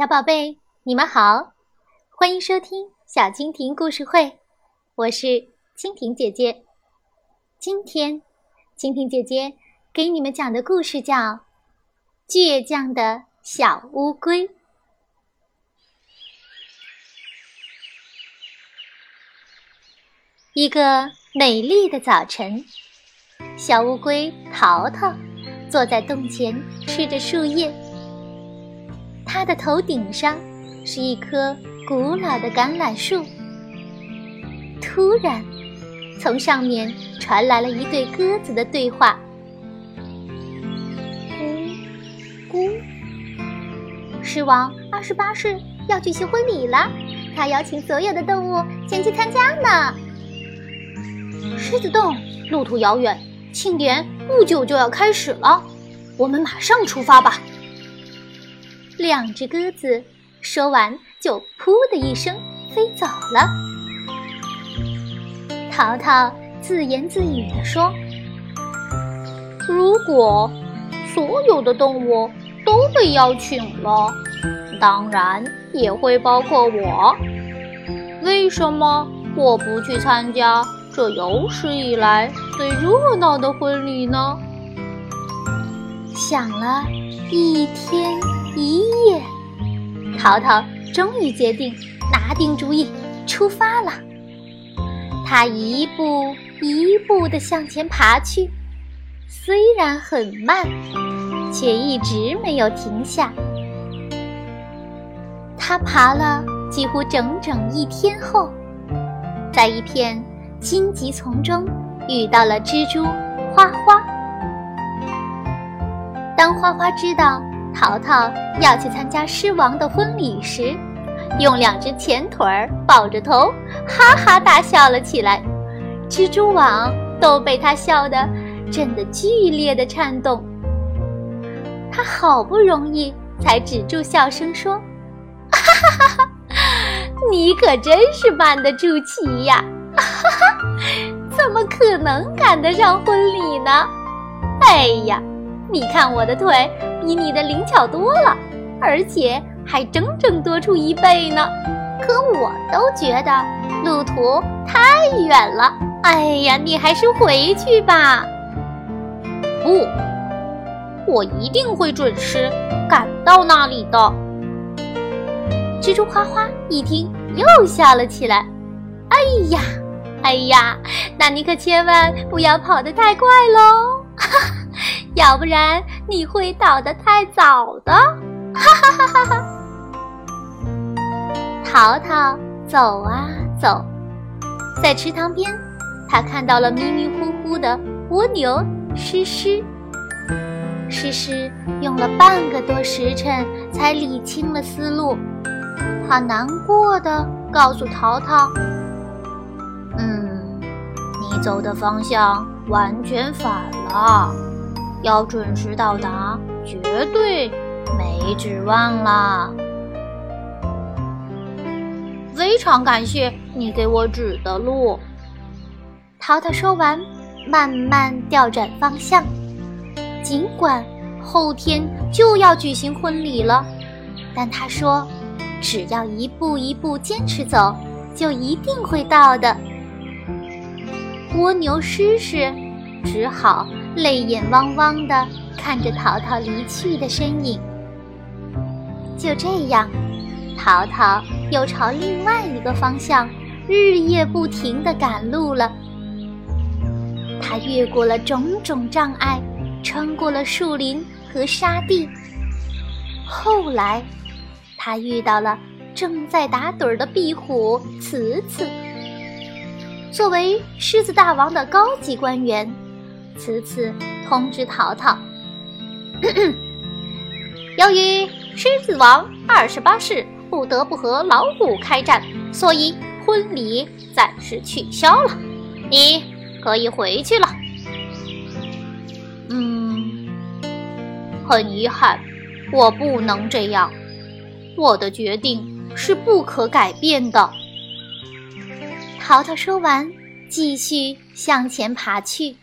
小宝贝，你们好，欢迎收听小蜻蜓故事会，我是蜻蜓姐姐。今天，蜻蜓姐姐给你们讲的故事叫《倔强的小乌龟》。一个美丽的早晨，小乌龟淘淘坐在洞前吃着树叶。它的头顶上是一棵古老的橄榄树。突然，从上面传来了一对鸽子的对话：“咕咕，狮王二十八世要举行婚礼了，他邀请所有的动物前去参加呢。狮子洞路途遥远，庆典不久就要开始了，我们马上出发吧。”两只鸽子说完，就“噗”的一声飞走了。淘淘自言自语地说：“如果所有的动物都被邀请了，当然也会包括我。为什么我不去参加这有史以来最热闹的婚礼呢？”想了一天。一夜，淘淘终于决定拿定主意出发了。他一步一步地向前爬去，虽然很慢，却一直没有停下。他爬了几乎整整一天后，在一片荆棘丛中遇到了蜘蛛花花。当花花知道。淘淘要去参加狮王的婚礼时，用两只前腿儿抱着头，哈哈大笑了起来。蜘蛛网都被他笑得震得剧烈的颤动。他好不容易才止住笑声，说：“哈哈哈哈，你可真是瞒得住齐呀！哈哈，怎么可能赶得上婚礼呢？哎呀！”你看我的腿比你的灵巧多了，而且还整整多出一倍呢。可我都觉得路途太远了。哎呀，你还是回去吧。不，我一定会准时赶到那里的。蜘蛛花花一听又笑了起来。哎呀，哎呀，那你可千万不要跑得太快喽。哈哈。要不然你会倒得太早的，哈哈哈哈哈！淘淘走啊走，在池塘边，他看到了迷迷糊糊的蜗牛诗诗。诗诗用了半个多时辰才理清了思路，他难过的告诉淘淘：“嗯，你走的方向完全反了。”要准时到达，绝对没指望啦！非常感谢你给我指的路。淘淘说完，慢慢调转方向。尽管后天就要举行婚礼了，但他说，只要一步一步坚持走，就一定会到的。蜗牛诗诗只好。泪眼汪汪的看着淘淘离去的身影。就这样，淘淘又朝另外一个方向日夜不停地赶路了。他越过了种种障碍，穿过了树林和沙地。后来，他遇到了正在打盹的壁虎慈慈。作为狮子大王的高级官员。此次通知淘淘，由于狮子王二十八世不得不和老虎开战，所以婚礼暂时取消了。你可以回去了。嗯，很遗憾，我不能这样。我的决定是不可改变的。淘淘说完，继续向前爬去。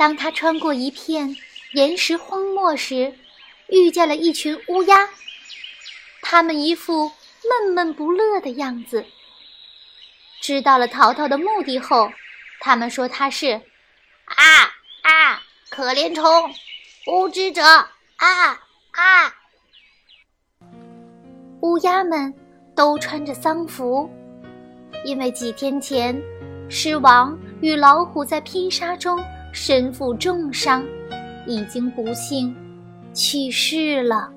当他穿过一片岩石荒漠时，遇见了一群乌鸦。他们一副闷闷不乐的样子。知道了淘淘的目的后，他们说他是啊啊，可怜虫，无知者啊啊！乌鸦们都穿着丧服，因为几天前狮王与老虎在拼杀中身负重伤，已经不幸去世了。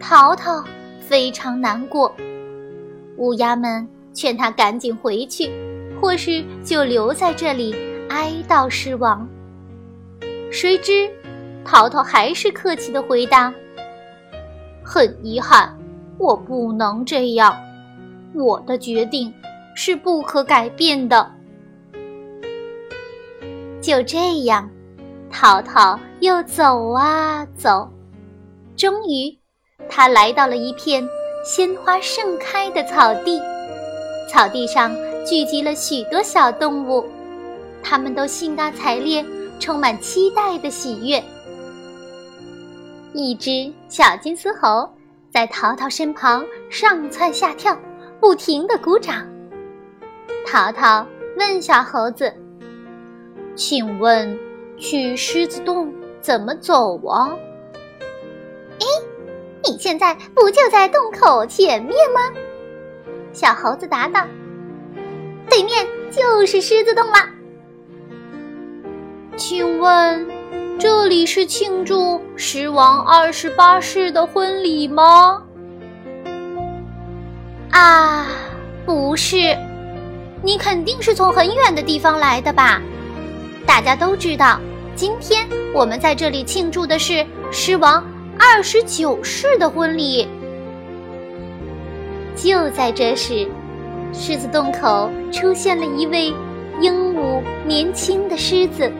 淘淘非常难过，乌鸦们。劝他赶紧回去，或是就留在这里哀悼狮王。谁知，淘淘还是客气的回答：“很遗憾，我不能这样，我的决定是不可改变的。”就这样，淘淘又走啊走，终于，他来到了一片鲜花盛开的草地。草地上聚集了许多小动物，它们都兴高采烈，充满期待的喜悦。一只小金丝猴在淘淘身旁上蹿下跳，不停地鼓掌。淘淘问小猴子：“请问，去狮子洞怎么走啊？”“哎，你现在不就在洞口前面吗？”小猴子答道：“对面就是狮子洞了。请问，这里是庆祝狮王二十八世的婚礼吗？”啊，不是，你肯定是从很远的地方来的吧？大家都知道，今天我们在这里庆祝的是狮王二十九世的婚礼。就在这时，狮子洞口出现了一位英武年轻的狮子，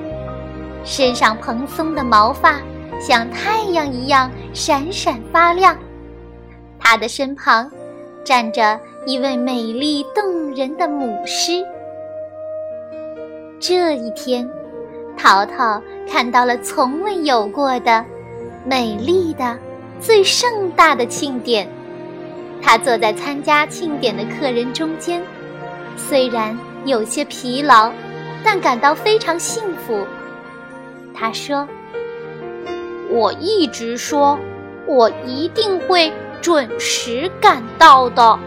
身上蓬松的毛发像太阳一样闪闪发亮。他的身旁站着一位美丽动人的母狮。这一天，淘淘看到了从未有过的美丽的、最盛大的庆典。他坐在参加庆典的客人中间，虽然有些疲劳，但感到非常幸福。他说：“我一直说，我一定会准时赶到的。”